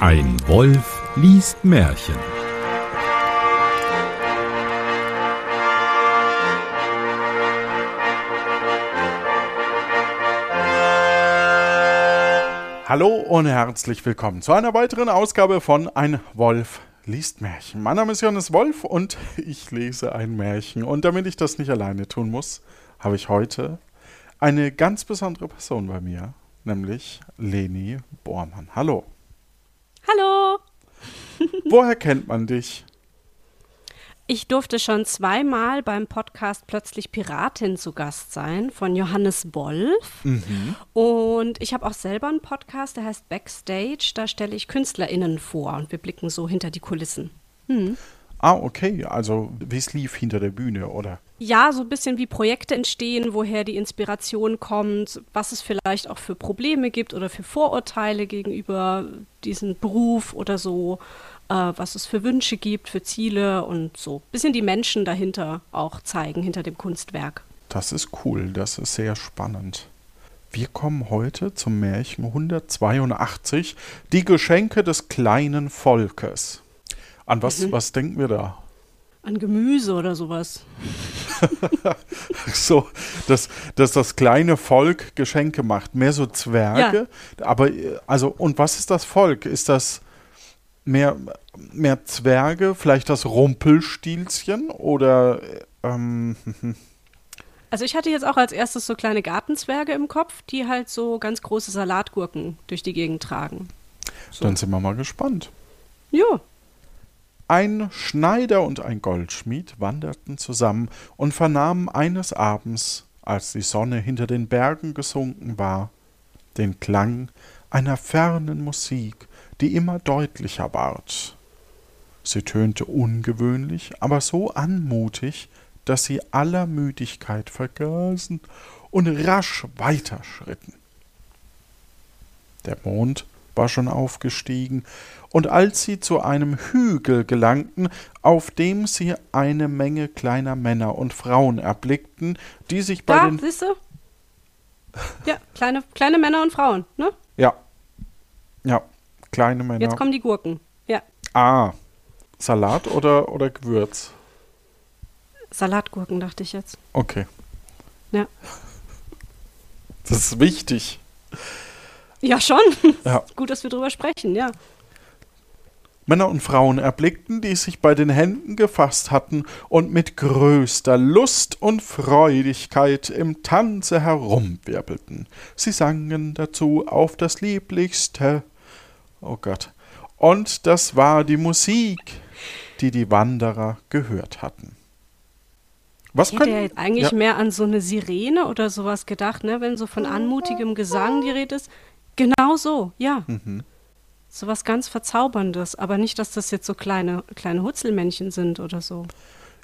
Ein Wolf liest Märchen. Hallo und herzlich willkommen zu einer weiteren Ausgabe von Ein Wolf liest Märchen. Mein Name ist Johannes Wolf und ich lese ein Märchen. Und damit ich das nicht alleine tun muss, habe ich heute eine ganz besondere Person bei mir, nämlich Leni Bormann. Hallo. Woher kennt man dich? Ich durfte schon zweimal beim Podcast Plötzlich Piratin zu Gast sein von Johannes Wolf. Mhm. Und ich habe auch selber einen Podcast, der heißt Backstage. Da stelle ich KünstlerInnen vor und wir blicken so hinter die Kulissen. Mhm. Ah, okay. Also wie es lief hinter der Bühne, oder? Ja, so ein bisschen wie Projekte entstehen, woher die Inspiration kommt, was es vielleicht auch für Probleme gibt oder für Vorurteile gegenüber diesem Beruf oder so äh, was es für Wünsche gibt, für Ziele und so. Bisschen die Menschen dahinter auch zeigen, hinter dem Kunstwerk. Das ist cool, das ist sehr spannend. Wir kommen heute zum Märchen 182, die Geschenke des kleinen Volkes. An was, mhm. was denken wir da? An Gemüse oder sowas. so, dass, dass das kleine Volk Geschenke macht. Mehr so Zwerge. Ja. Aber, also, und was ist das Volk? Ist das mehr, mehr Zwerge, vielleicht das Rumpelstilzchen oder ähm, Also ich hatte jetzt auch als erstes so kleine Gartenzwerge im Kopf, die halt so ganz große Salatgurken durch die Gegend tragen. So. Dann sind wir mal gespannt. Ja. Ein Schneider und ein Goldschmied wanderten zusammen und vernahmen eines Abends, als die Sonne hinter den Bergen gesunken war, den Klang einer fernen Musik, die immer deutlicher ward. Sie tönte ungewöhnlich, aber so anmutig, dass sie aller Müdigkeit vergaßen und rasch weiterschritten. Der Mond war schon aufgestiegen, und als sie zu einem Hügel gelangten, auf dem sie eine Menge kleiner Männer und Frauen erblickten, die sich bei da, den. Siehst du? Ja, kleine, kleine Männer und Frauen, ne? Ja. Ja, kleine Männer. Jetzt kommen die Gurken. Ja. Ah. Salat oder, oder Gewürz? Salatgurken, dachte ich jetzt. Okay. Ja. Das ist wichtig. Ja, schon. Ja. Gut, dass wir drüber sprechen, ja. Männer und Frauen erblickten, die sich bei den Händen gefasst hatten und mit größter Lust und Freudigkeit im Tanze herumwirbelten. Sie sangen dazu auf das Lieblichste. Oh Gott. Und das war die Musik, die die Wanderer gehört hatten. Was ich hätte ja jetzt eigentlich ja. mehr an so eine Sirene oder sowas gedacht, ne? wenn so von anmutigem Gesang die Rede ist. Genau so, ja. Mhm. So was ganz Verzauberndes, aber nicht, dass das jetzt so kleine, kleine Hutzelmännchen sind oder so.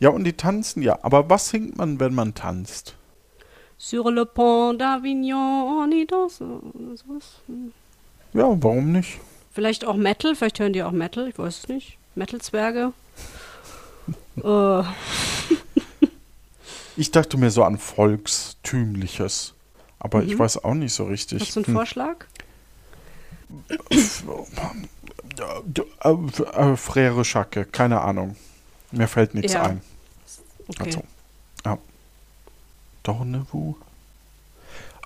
Ja, und die tanzen ja. Aber was singt man, wenn man tanzt? Sur le pont d'Avignon, on y danse. Sowas. Ja, warum nicht? Vielleicht auch Metal, vielleicht hören die auch Metal, ich weiß es nicht. Metal-Zwerge. äh. Ich dachte mir so an Volkstümliches. Aber mhm. ich weiß auch nicht so richtig. Hast du einen hm. Vorschlag? Äh, Frere Schacke, keine Ahnung. Mir fällt nichts ja. ein. Okay. Also, ja. Dornewu?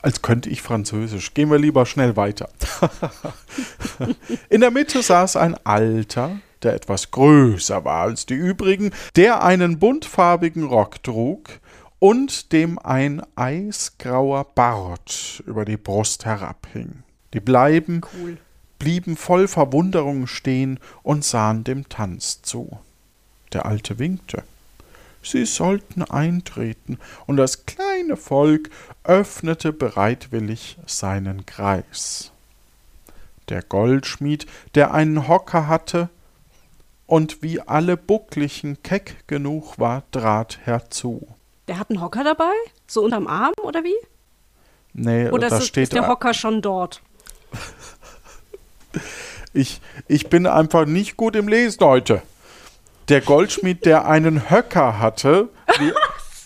Als könnte ich Französisch. Gehen wir lieber schnell weiter. In der Mitte saß ein Alter, der etwas größer war als die übrigen, der einen buntfarbigen Rock trug und dem ein eisgrauer Bart über die Brust herabhing. Die Bleiben cool. blieben voll Verwunderung stehen und sahen dem Tanz zu. Der Alte winkte. Sie sollten eintreten, und das kleine Volk öffnete bereitwillig seinen Kreis. Der Goldschmied, der einen Hocker hatte und wie alle Bucklichen keck genug war, trat herzu. Der hat einen Hocker dabei? So unterm Arm oder wie? Nee, oder da ist, steht ist der Hocker schon dort? Ich, ich bin einfach nicht gut im Lesen heute. Der Goldschmied, der einen Höcker hatte wie,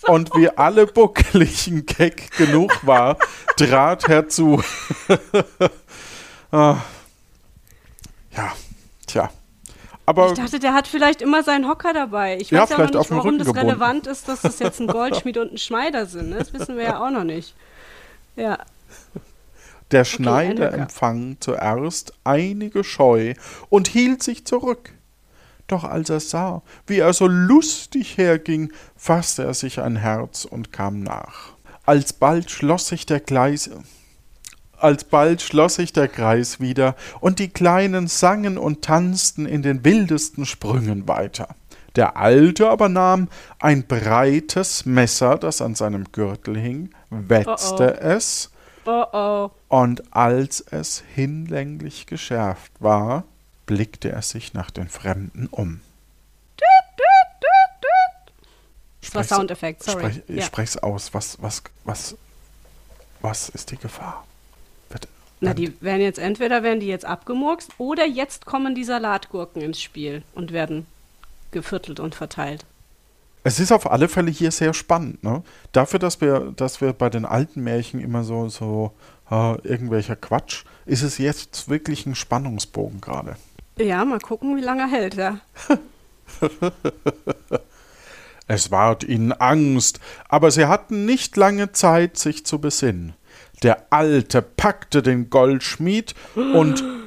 so. und wie alle buckligen keck genug war, trat herzu. ah. Ja, Tja. Aber Ich dachte, der hat vielleicht immer seinen Hocker dabei. Ich Ja, weiß ja, vielleicht noch nicht, warum das gebunden. relevant ist, dass das jetzt ein Goldschmied und ein Schneider sind. ne? Das wissen wir ja auch noch nicht. Ja, der Schneider Höcker. empfang zuerst einige Scheu und hielt sich zurück. Doch als er sah, wie er so lustig herging, fasste er sich ein Herz und kam nach. Alsbald schloss sich der Gleis, alsbald schloss sich der Kreis wieder, und die Kleinen sangen und tanzten in den wildesten Sprüngen weiter. Der Alte aber nahm ein breites Messer, das an seinem Gürtel hing, wetzte es, oh oh. und als es hinlänglich geschärft war, blickte er sich nach den Fremden um. Das war Soundeffekt, sorry. Sprech, ich ja. spreche es aus. Was, was, was, was ist die Gefahr? Wird, Na, die werden jetzt entweder werden die jetzt abgemurkst oder jetzt kommen die Salatgurken ins Spiel und werden geviertelt und verteilt. Es ist auf alle Fälle hier sehr spannend. Ne? Dafür, dass wir, dass wir bei den alten Märchen immer so, so äh, irgendwelcher Quatsch, ist es jetzt wirklich ein Spannungsbogen gerade. Ja, mal gucken, wie lange er hält, ja. Es ward ihnen Angst, aber sie hatten nicht lange Zeit, sich zu besinnen. Der Alte packte den Goldschmied und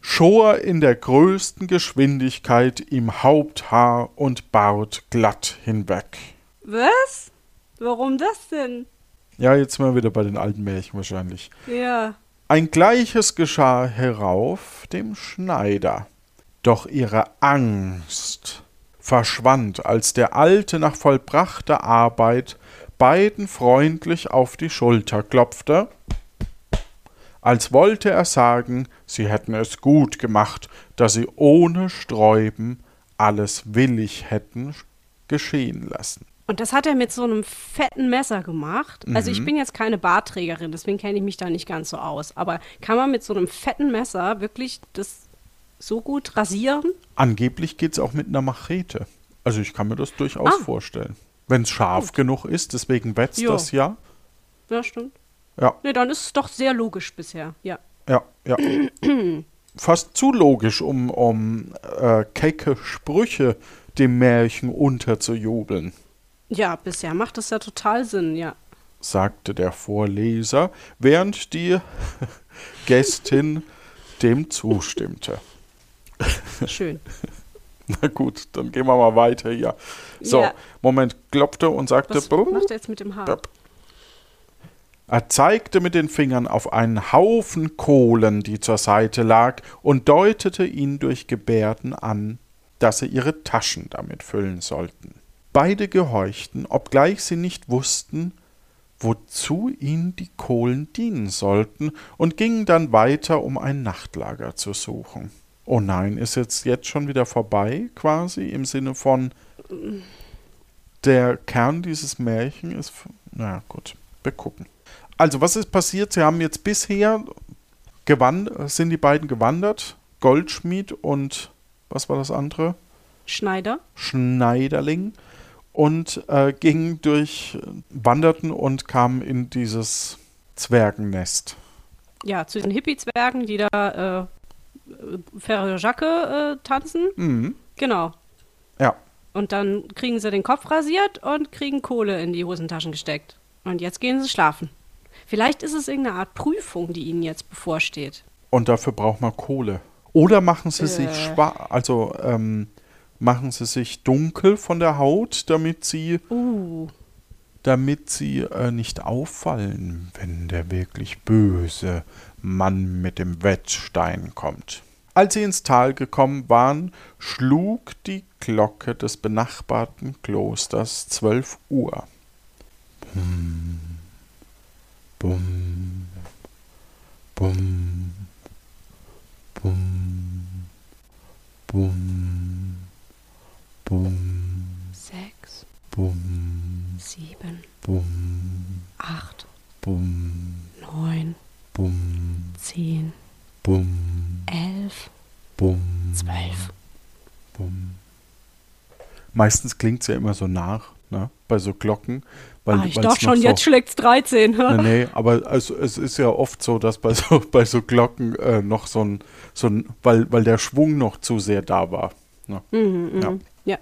schor in der größten Geschwindigkeit ihm Haupthaar und Bart glatt hinweg. Was? Warum das denn? Ja, jetzt sind wir wieder bei den alten Märchen wahrscheinlich. Ja. Ein gleiches geschah herauf dem Schneider. Doch ihre Angst verschwand, als der Alte nach vollbrachter Arbeit beiden freundlich auf die Schulter klopfte, als wollte er sagen, sie hätten es gut gemacht, dass sie ohne Sträuben alles willig hätten geschehen lassen. Und das hat er mit so einem fetten Messer gemacht. Also Mhm. ich bin jetzt keine Bartträgerin, deswegen kenne ich mich da nicht ganz so aus. Aber kann man mit so einem fetten Messer wirklich das so gut rasieren? Angeblich geht's auch mit einer Machete. Also ich kann mir das durchaus Ah. vorstellen. Wenn es scharf genug ist, deswegen wetzt das ja. Ja, stimmt. Ja, Nee, dann ist es doch sehr logisch bisher. Ja. ja, ja. Fast zu logisch, um, um äh, kecke Sprüche dem Märchen unterzujubeln, Ja, bisher macht das ja total Sinn, ja. sagte der Vorleser, während die Gästin dem zustimmte. Schön. Na gut, dann gehen wir mal weiter hier. So, Ja. Moment, klopfte und sagte, Was macht er jetzt mit dem Haar? Er zeigte mit den Fingern auf einen Haufen Kohlen, die zur Seite lag, und deutete ihn durch Gebärden an, dass sie ihre Taschen damit füllen sollten. Beide gehorchten, obgleich sie nicht wussten, wozu ihnen die Kohlen dienen sollten, und gingen dann weiter, um ein Nachtlager zu suchen. Oh nein, ist jetzt jetzt schon wieder vorbei, quasi, im Sinne von der Kern dieses Märchen ist. Na gut, wir gucken. Also, was ist passiert? Sie haben jetzt bisher gewand sind die beiden gewandert, Goldschmied und was war das andere? Schneider? Schneiderling und äh, gingen durch, wanderten und kamen in dieses Zwergennest. Ja, zu den Hippie-Zwergen, die da äh, Ferre Jacke äh, tanzen. Mhm. Genau. Ja, Und dann kriegen sie den Kopf rasiert und kriegen Kohle in die Hosentaschen gesteckt. Und jetzt gehen sie schlafen. Vielleicht ist es irgendeine Art Prüfung, die ihnen jetzt bevorsteht. und dafür braucht man Kohle. Oder machen sie sich Äh. schwarz, also ähm, machen sie sich dunkel von der Haut, damit sie Uh. damit sie äh, nicht auffallen, wenn der wirklich böse Mann mit dem Wetzstein kommt. Als sie ins Tal gekommen waren, schlug die Glocke des benachbarten Klosters zwölf Uhr. Bum, bum, bum, bum, bum, Sechs, bum, sieben, bum, acht, bum, neun, bum, zehn, bum, elf, bum, zwölf. bum. Meistens klingt es ja immer so nach. ne, bei so Glocken. Weil, ah, ich dachte schon, so, jetzt schlägt's 13. Nee, nee, aber also, es ist ja oft so, dass bei so, bei so Glocken äh, noch so ein, so ein weil, weil der Schwung noch zu sehr da war. Ne? Mhm, Ja. mhm. ja.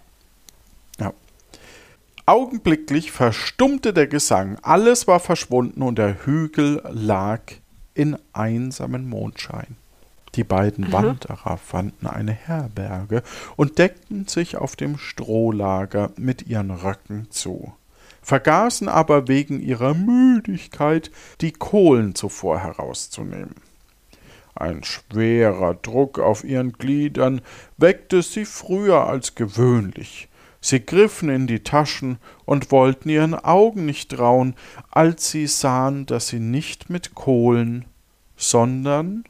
Ja. Augenblicklich verstummte der Gesang, alles war verschwunden und der Hügel lag in einsamen Mondschein. Die beiden Wanderer fanden eine Herberge und deckten sich auf dem Strohlager mit ihren Röcken zu, vergaßen aber wegen ihrer Müdigkeit die Kohlen zuvor herauszunehmen. Ein schwerer Druck auf ihren Gliedern weckte sie früher als gewöhnlich. Sie griffen in die Taschen und wollten ihren Augen nicht trauen, als sie sahen, dass sie nicht mit Kohlen, sondern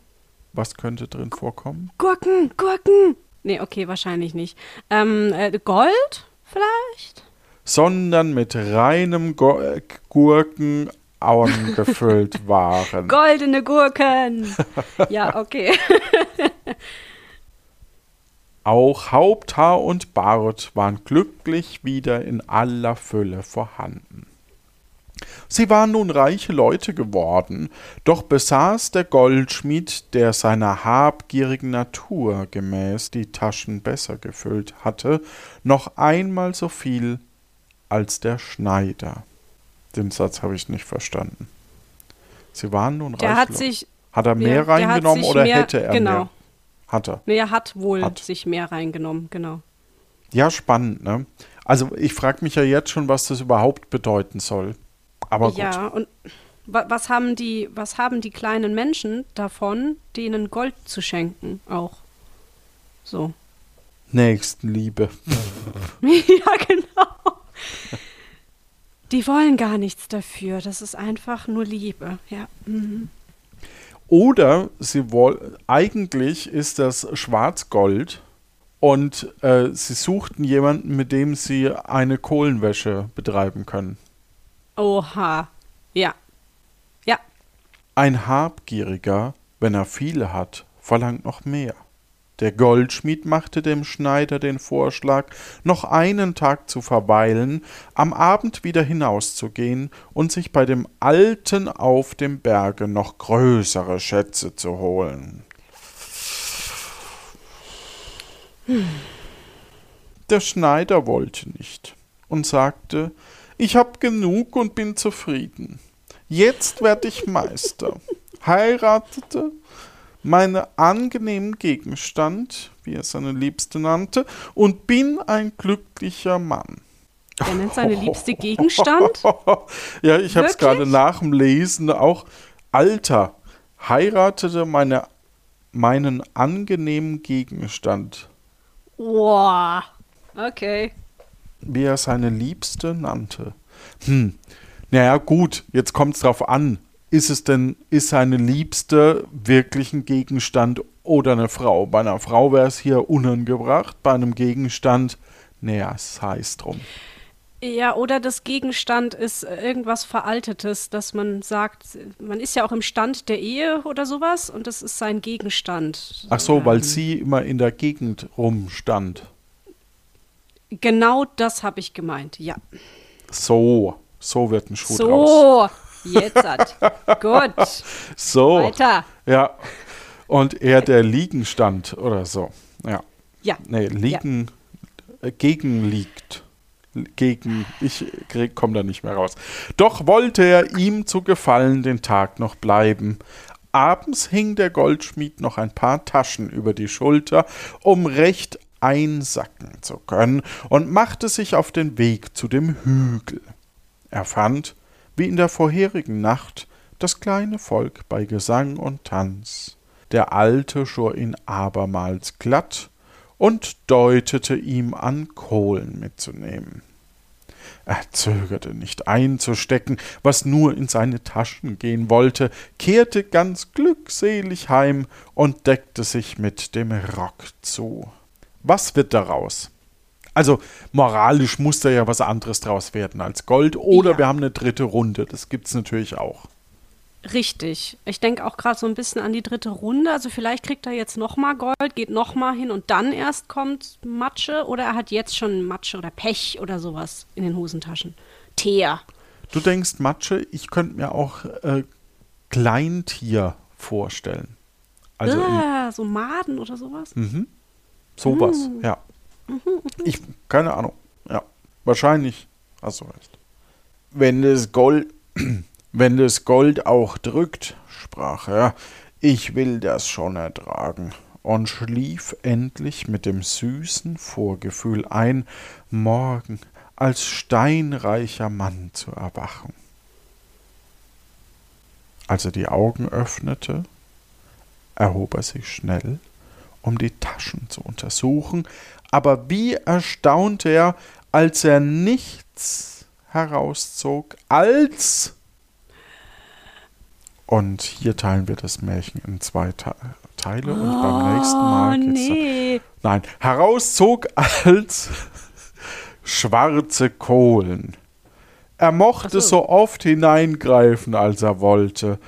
was könnte drin vorkommen? Gurken, Gurken. Nee, okay, wahrscheinlich nicht. Ähm, äh, Gold vielleicht? Sondern mit reinem Go äh, Gurken angefüllt waren. Goldene Gurken. ja, okay. Auch Haupthaar und Bart waren glücklich wieder in aller Fülle vorhanden. Sie waren nun reiche Leute geworden, doch besaß der Goldschmied, der seiner habgierigen Natur gemäß die Taschen besser gefüllt hatte, noch einmal so viel als der Schneider. Den Satz habe ich nicht verstanden. Sie waren nun Der reich. hat Leute. sich, hat er mehr ja, reingenommen oder mehr- hätte er genau. mehr? Hat er. nee, er hat wohl Hat. sich mehr reingenommen, genau. Ja, spannend, ne? Also ich frage mich ja jetzt schon, was das überhaupt bedeuten soll. Aber gut. Ja, und wa was haben die, was haben die kleinen Menschen davon, denen Gold zu schenken auch? So. Nächstenliebe. ja, genau. Die wollen gar nichts dafür. Das ist einfach nur Liebe. Ja. Mhm. Oder sie wollen, eigentlich ist das Schwarzgold und äh, sie suchten jemanden, mit dem sie eine Kohlenwäsche betreiben können. Oha. Ja. Ja. Ein Habgieriger, wenn er viele hat, verlangt noch mehr. Der Goldschmied machte dem Schneider den Vorschlag, noch einen Tag zu verweilen, am Abend wieder hinauszugehen und sich bei dem Alten auf dem Berge noch größere Schätze zu holen. Der Schneider wollte nicht und sagte, ich hab genug und bin zufrieden. Jetzt werd ich Meister. Heiratete meinen angenehmen Gegenstand, wie er seine Liebste nannte, und bin ein glücklicher Mann. Er nennt seine liebste Gegenstand. ja, ich habe es gerade nach dem Lesen auch. Alter, heiratete meine, meinen angenehmen Gegenstand, Boah. Okay. Wie er seine Liebste nannte. Hm, naja, gut, jetzt kommt es drauf an. Ist es denn, ist seine Liebste wirklich ein Gegenstand oder eine Frau? Bei einer Frau wäre es hier unangebracht, bei einem Gegenstand, naja, es heißt drum. Ja, oder das Gegenstand ist irgendwas Veraltetes, dass man sagt, man ist ja auch im Stand der Ehe oder sowas und das ist sein Gegenstand. Ach so, weil Ähm, sie immer in der Gegend rumstand. Genau das habe ich gemeint, ja. So, so wird ein Schuh draus. So, jetzt hat. Gut, So, weiter. ja. Und er der Liegenstand oder so. Ja. Ja, Nee, liegen, äh, gegen liegt. Gegen, ich komme da nicht mehr raus. Doch wollte er ihm zu Gefallen den Tag noch bleiben. Abends hing der Goldschmied noch ein paar Taschen über die Schulter, um recht einsacken zu können, und machte sich auf den Weg zu dem Hügel. Er fand, wie in der vorherigen Nacht, das kleine Volk bei Gesang und Tanz. Der Alte schor ihn abermals glatt und deutete ihm an, Kohlen mitzunehmen. Er zögerte nicht einzustecken, was nur in seine Taschen gehen wollte, kehrte ganz glückselig heim und deckte sich mit dem Rock zu. Was wird daraus? Also moralisch muss da ja was anderes draus werden als Gold, oder Ja. wir haben eine dritte Runde, das gibt's natürlich auch. Richtig. Ich denke auch gerade so ein bisschen an die dritte Runde. Also vielleicht kriegt er jetzt nochmal Gold, geht nochmal hin und dann erst kommt Matsche oder er hat jetzt schon Matsche oder Pech oder sowas in den Hosentaschen. Teer. Du denkst Matsche, ich könnte mir auch äh, Kleintier vorstellen. Also ah, so Maden oder sowas? Mhm. Sowas, Mm. ja. Ich, keine Ahnung. Ja, wahrscheinlich hast du recht. Wenn das Gold, wenn das Gold auch drückt, sprach er, ich will das schon ertragen und schlief endlich mit dem süßen Vorgefühl ein, morgen als steinreicher Mann zu erwachen. Als er die Augen öffnete, erhob er sich schnell, um die Taschen zu untersuchen, aber wie erstaunte er, als er nichts herauszog, als und hier teilen wir das Märchen in zwei Te Teile und beim nächsten Mal Oh, geht's nee. Nein, herauszog als schwarze Kohlen. Er mochte so. so oft hineingreifen, als er wollte.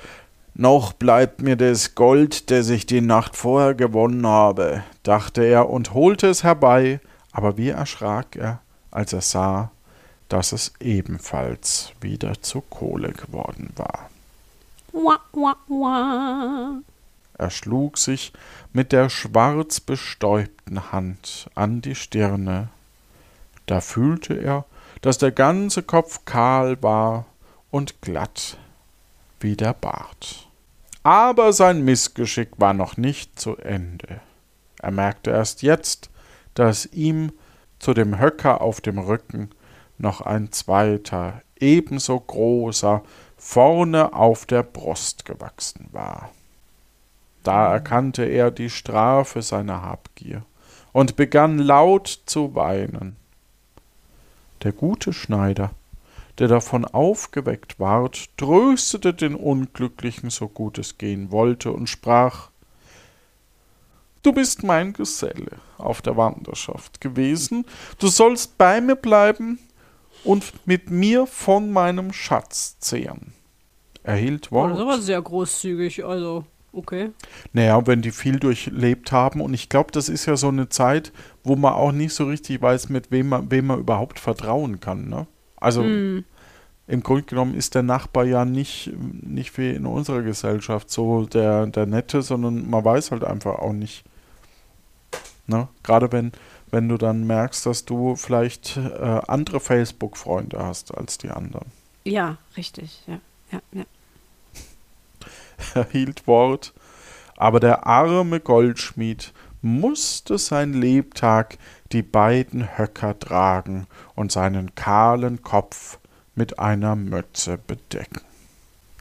Noch bleibt mir das Gold, das ich die Nacht vorher gewonnen habe, dachte er und holte es herbei, aber wie erschrak er, als er sah, dass es ebenfalls wieder zu Kohle geworden war. Wah, wah, wah. Er schlug sich mit der schwarz bestäubten Hand an die Stirne. Da fühlte er, dass der ganze Kopf kahl war und glatt wie der Bart. Aber sein Missgeschick war noch nicht zu Ende. Er merkte erst jetzt, dass ihm zu dem Höcker auf dem Rücken noch ein zweiter, ebenso großer, vorne auf der Brust gewachsen war. Da erkannte er die Strafe seiner Habgier und begann laut zu weinen. Der gute Schneider, der davon aufgeweckt ward, tröstete den Unglücklichen so gut es gehen wollte und sprach Du bist mein Geselle auf der Wanderschaft gewesen, du sollst bei mir bleiben und mit mir von meinem Schatz zehren. Er hielt Oh, Wort. das aber sehr großzügig, also, okay. Naja, wenn die viel durchlebt haben. Und ich glaube, das ist ja so eine Zeit, wo man auch nicht so richtig weiß, mit wem man, wem man überhaupt vertrauen kann. Ne? Also Hm. Im Grunde genommen ist der Nachbar ja nicht, nicht wie in unserer Gesellschaft so der, der Nette, sondern man weiß halt einfach auch nicht. Ne? Gerade wenn, wenn du dann merkst, dass du vielleicht äh, andere Facebook-Freunde hast als die anderen. Ja, richtig, ja. Ja, ja. er hielt Wort, aber der arme Goldschmied musste sein Lebtag die beiden Höcker tragen und seinen kahlen Kopf mit einer Mütze bedecken.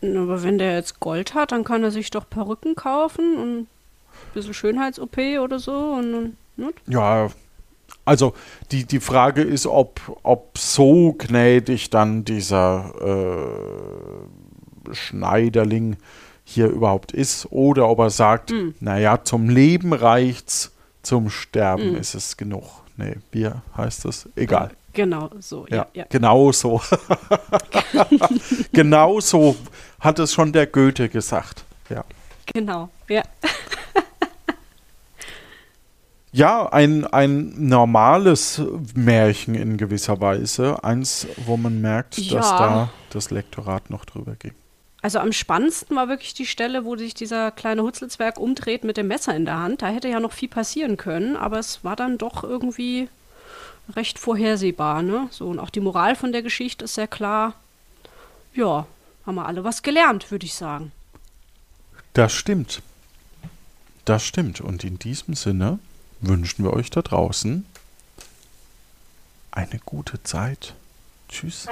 Aber wenn der jetzt Gold hat, dann kann er sich doch Perücken kaufen und ein bisschen Schönheits-OP oder so und ne? Ja, also die, die Frage ist, ob, ob so gnädig dann dieser äh, Schneiderling hier überhaupt ist oder ob er sagt, Mm. naja, zum Leben reicht's, zum Sterben Mm. ist es genug. Nee, wie heißt das? Egal. Genau, so, ja, Ja, ja. genau so. genau so hat es schon der Goethe gesagt. Ja. Genau, ja. Ja, ein, ein normales Märchen in gewisser Weise. Eins, wo man merkt, dass Ja. da das Lektorat noch drüber ging. Also am spannendsten war wirklich die Stelle, wo sich dieser kleine Hutzelsberg umdreht mit dem Messer in der Hand. Da hätte ja noch viel passieren können, aber es war dann doch irgendwie recht vorhersehbar, ne? So, und auch die Moral von der Geschichte ist sehr klar. Ja, haben wir alle was gelernt, würde ich sagen. Das stimmt. Das stimmt. Und in diesem Sinne wünschen wir euch da draußen eine gute Zeit. Tschüss.